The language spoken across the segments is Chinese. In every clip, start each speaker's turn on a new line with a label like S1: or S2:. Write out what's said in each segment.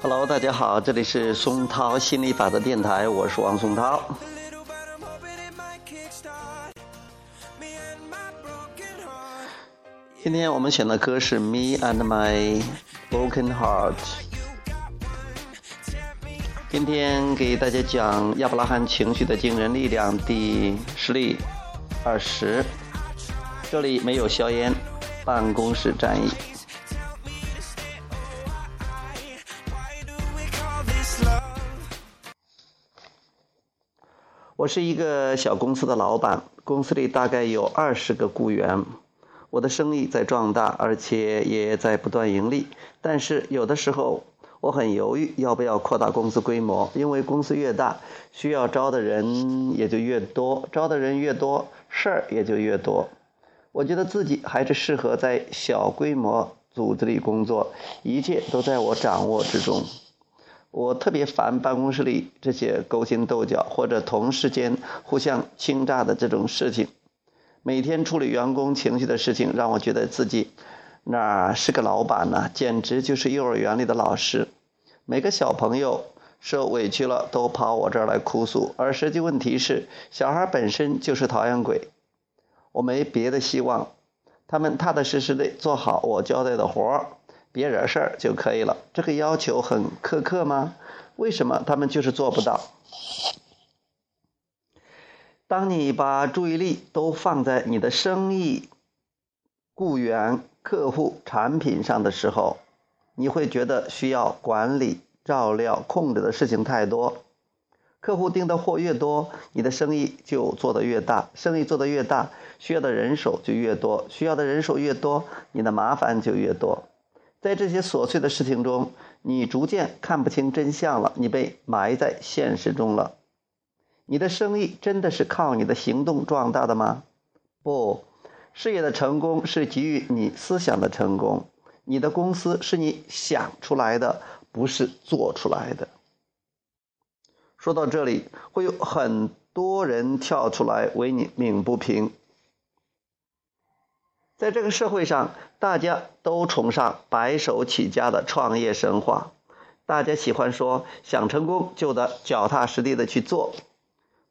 S1: Hello，大家好，这里是松涛心理法则电台，我是王松涛。今天我们选的歌是《Me and My Broken Heart》。今天给大家讲亚伯拉罕情绪的惊人力量第十例二十。这里没有硝烟，办公室战役。我是一个小公司的老板，公司里大概有二十个雇员。我的生意在壮大，而且也在不断盈利。但是有的时候，我很犹豫要不要扩大公司规模，因为公司越大，需要招的人也就越多，招的人越多，事儿也就越多。我觉得自己还是适合在小规模组织里工作，一切都在我掌握之中。我特别烦办公室里这些勾心斗角或者同事间互相倾轧的这种事情。每天处理员工情绪的事情，让我觉得自己哪是个老板呢？简直就是幼儿园里的老师。每个小朋友受委屈了，都跑我这儿来哭诉，而实际问题是，小孩本身就是讨厌鬼。我没别的希望，他们踏踏实实的做好我交代的活儿，别惹事儿就可以了。这个要求很苛刻吗？为什么他们就是做不到？当你把注意力都放在你的生意、雇员、客户、产品上的时候，你会觉得需要管理、照料、控制的事情太多。客户订的货越多，你的生意就做得越大。生意做得越大，需要的人手就越多。需要的人手越多，你的麻烦就越多。在这些琐碎的事情中，你逐渐看不清真相了。你被埋在现实中了。你的生意真的是靠你的行动壮大的吗？不，事业的成功是基于你思想的成功。你的公司是你想出来的，不是做出来的。说到这里，会有很多人跳出来为你鸣不平。在这个社会上，大家都崇尚白手起家的创业神话，大家喜欢说想成功就得脚踏实地的去做。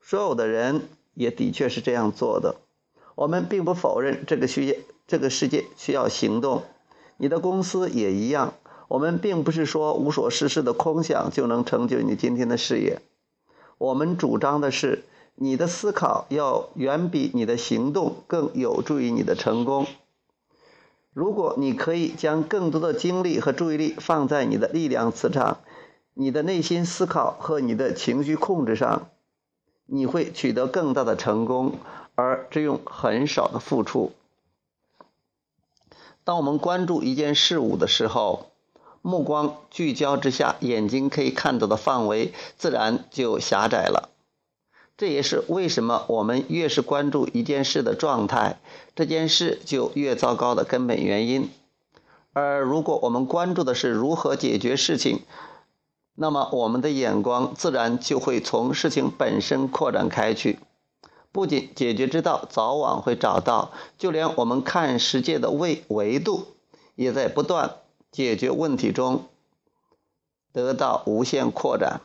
S1: 所有的人也的确是这样做的。我们并不否认这个需这个世界需要行动，你的公司也一样。我们并不是说无所事事的空想就能成就你今天的事业。我们主张的是，你的思考要远比你的行动更有助于你的成功。如果你可以将更多的精力和注意力放在你的力量磁场、你的内心思考和你的情绪控制上，你会取得更大的成功，而只用很少的付出。当我们关注一件事物的时候，目光聚焦之下，眼睛可以看到的范围自然就狭窄了。这也是为什么我们越是关注一件事的状态，这件事就越糟糕的根本原因。而如果我们关注的是如何解决事情，那么我们的眼光自然就会从事情本身扩展开去。不仅解决之道早晚会找到，就连我们看世界的维维度也在不断。解决问题中得到无限扩展。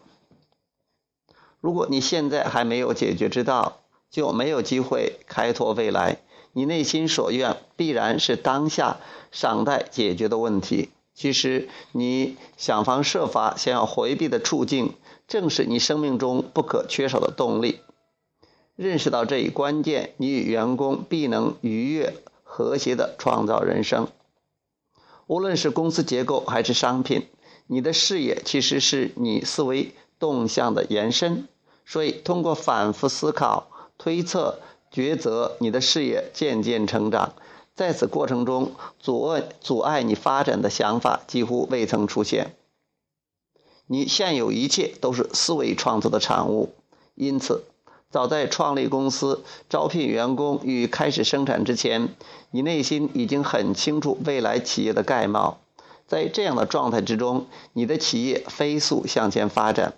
S1: 如果你现在还没有解决之道，就没有机会开拓未来。你内心所愿必然是当下尚待解决的问题。其实你想方设法想要回避的处境，正是你生命中不可缺少的动力。认识到这一关键，你与员工必能愉悦和谐地创造人生。无论是公司结构还是商品，你的视野其实是你思维动向的延伸。所以，通过反复思考、推测、抉择，你的视野渐渐成长。在此过程中，阻碍阻碍你发展的想法几乎未曾出现。你现有一切都是思维创造的产物，因此。早在创立公司、招聘员工与开始生产之前，你内心已经很清楚未来企业的概貌。在这样的状态之中，你的企业飞速向前发展。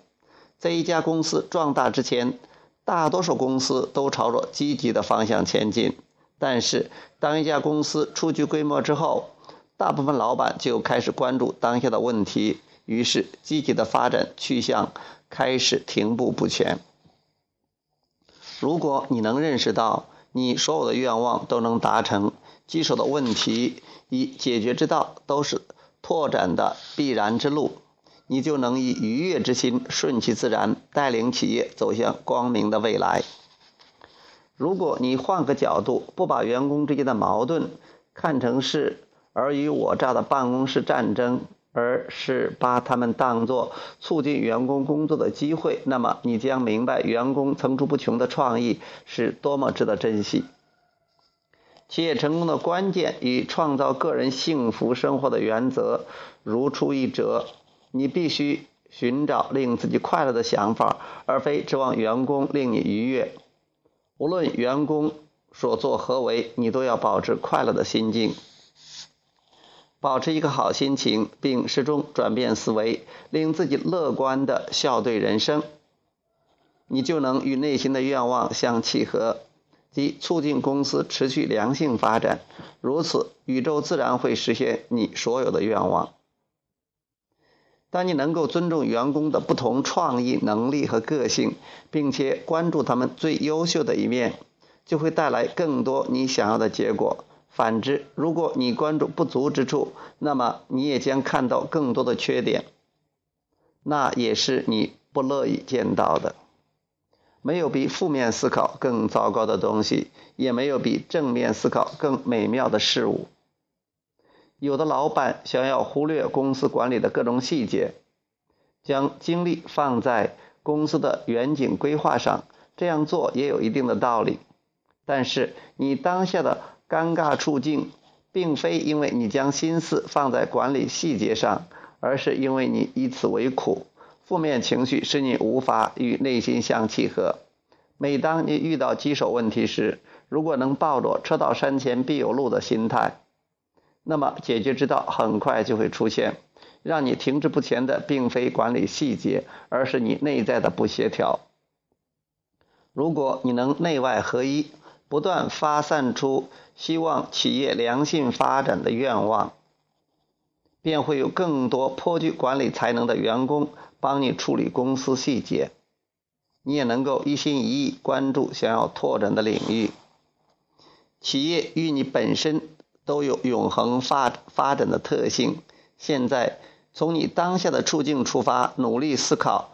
S1: 在一家公司壮大之前，大多数公司都朝着积极的方向前进。但是，当一家公司初具规模之后，大部分老板就开始关注当下的问题，于是积极的发展去向开始停步不前。如果你能认识到你所有的愿望都能达成，棘手的问题以解决之道都是拓展的必然之路，你就能以愉悦之心顺其自然，带领企业走向光明的未来。如果你换个角度，不把员工之间的矛盾看成是尔虞我诈的办公室战争，而是把他们当作促进员工工作的机会，那么你将明白员工层出不穷的创意是多么值得珍惜。企业成功的关键与创造个人幸福生活的原则如出一辙。你必须寻找令自己快乐的想法，而非指望员工令你愉悦。无论员工所作何为，你都要保持快乐的心境，保持一个好心情，并始终转变思维，令自己乐观的笑对人生。你就能与内心的愿望相契合，即促进公司持续良性发展。如此，宇宙自然会实现你所有的愿望。当你能够尊重员工的不同创意能力和个性，并且关注他们最优秀的一面，就会带来更多你想要的结果。反之，如果你关注不足之处，那么你也将看到更多的缺点，那也是你不乐意见到的。没有比负面思考更糟糕的东西，也没有比正面思考更美妙的事物。有的老板想要忽略公司管理的各种细节，将精力放在公司的远景规划上，这样做也有一定的道理。但是你当下的尴尬处境，并非因为你将心思放在管理细节上，而是因为你以此为苦。负面情绪使你无法与内心相契合。每当你遇到棘手问题时，如果能抱着“车到山前必有路”的心态，那么解决之道很快就会出现，让你停滞不前的并非管理细节，而是你内在的不协调。如果你能内外合一，不断发散出希望企业良性发展的愿望，便会有更多颇具管理才能的员工帮你处理公司细节，你也能够一心一意关注想要拓展的领域。企业与你本身。都有永恒发发展的特性。现在从你当下的处境出发，努力思考，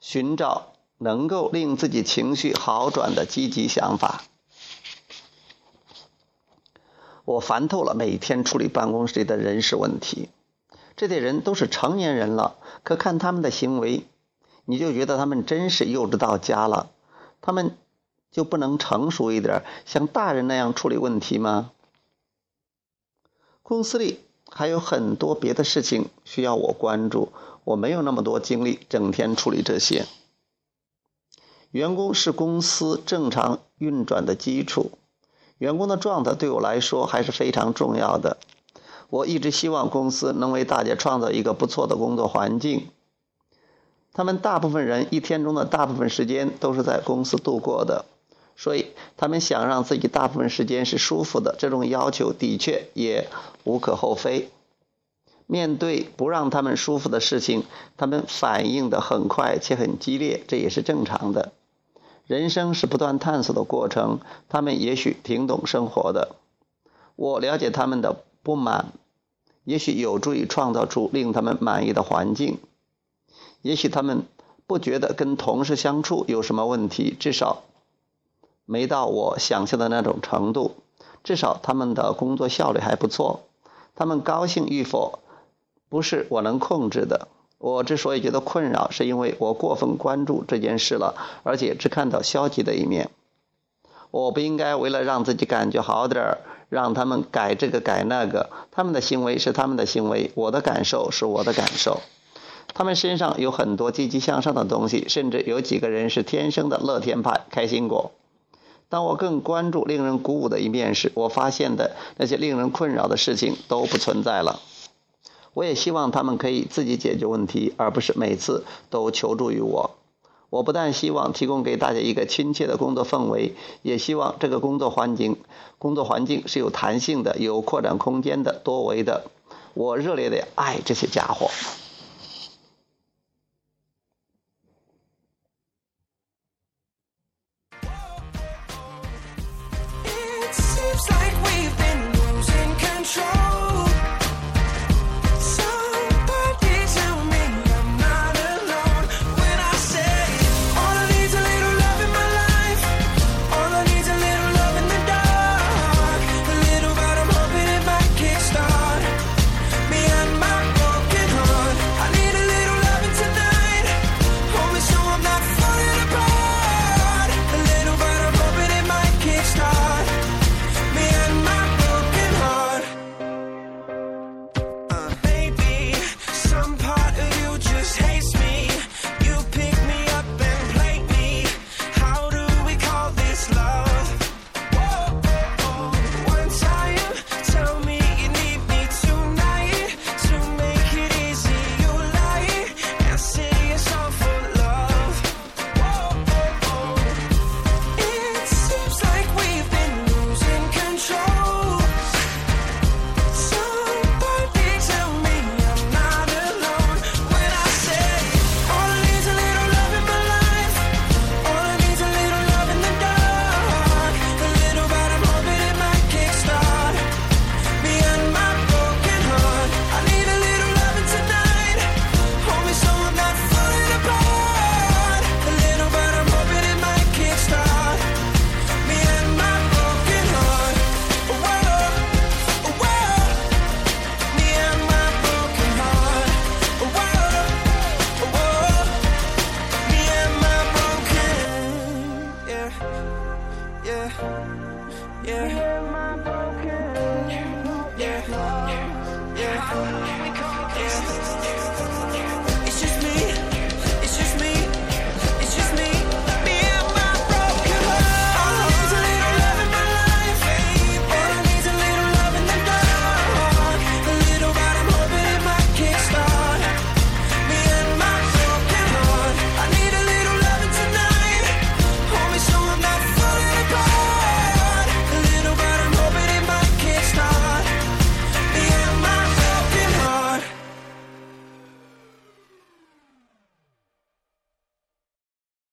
S1: 寻找能够令自己情绪好转的积极想法。我烦透了每天处理办公室里的人事问题。这些人都是成年人了，可看他们的行为，你就觉得他们真是幼稚到家了。他们就不能成熟一点，像大人那样处理问题吗？公司里还有很多别的事情需要我关注，我没有那么多精力整天处理这些。员工是公司正常运转的基础，员工的状态对我来说还是非常重要的。我一直希望公司能为大家创造一个不错的工作环境。他们大部分人一天中的大部分时间都是在公司度过的。所以，他们想让自己大部分时间是舒服的，这种要求的确也无可厚非。面对不让他们舒服的事情，他们反应的很快且很激烈，这也是正常的。人生是不断探索的过程，他们也许挺懂生活的。我了解他们的不满，也许有助于创造出令他们满意的环境。也许他们不觉得跟同事相处有什么问题，至少。没到我想象的那种程度，至少他们的工作效率还不错。他们高兴与否，不是我能控制的。我之所以觉得困扰，是因为我过分关注这件事了，而且只看到消极的一面。我不应该为了让自己感觉好点儿，让他们改这个改那个。他们的行为是他们的行为，我的感受是我的感受。他们身上有很多积极向上的东西，甚至有几个人是天生的乐天派、开心果。当我更关注令人鼓舞的一面时，我发现的那些令人困扰的事情都不存在了。我也希望他们可以自己解决问题，而不是每次都求助于我。我不但希望提供给大家一个亲切的工作氛围，也希望这个工作环境工作环境是有弹性的、有扩展空间的、多维的。我热烈的爱这些家伙。